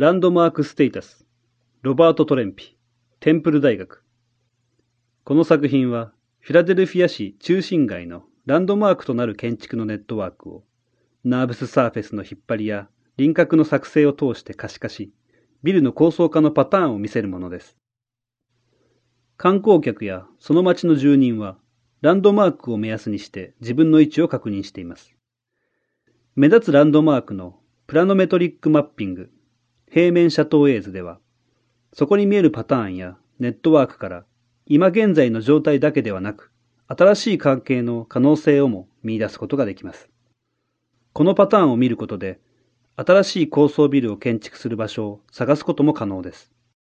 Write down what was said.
ランドマークステータス、ロバート・トレンピ、テンプル大学。この作品は、フィラデルフィア市中心街のランドマークとなる建築のネットワークを、ナーブスサーフェスの引っ張りや輪郭の作成を通して可視化し、ビルの構想化のパターンを見せるものです。観光客やその町の住人は、ランドマークを目安にして自分の位置を確認しています。目立つランドマークのプラノメトリックマッピング、平面写灯映図では、そこに見えるパターンやネットワークから今現在の状態だけではなく、新しい関係の可能性をも見出すことができます。このパターンを見ることで、新しい高層ビルを建築する場所を探すことも可能です。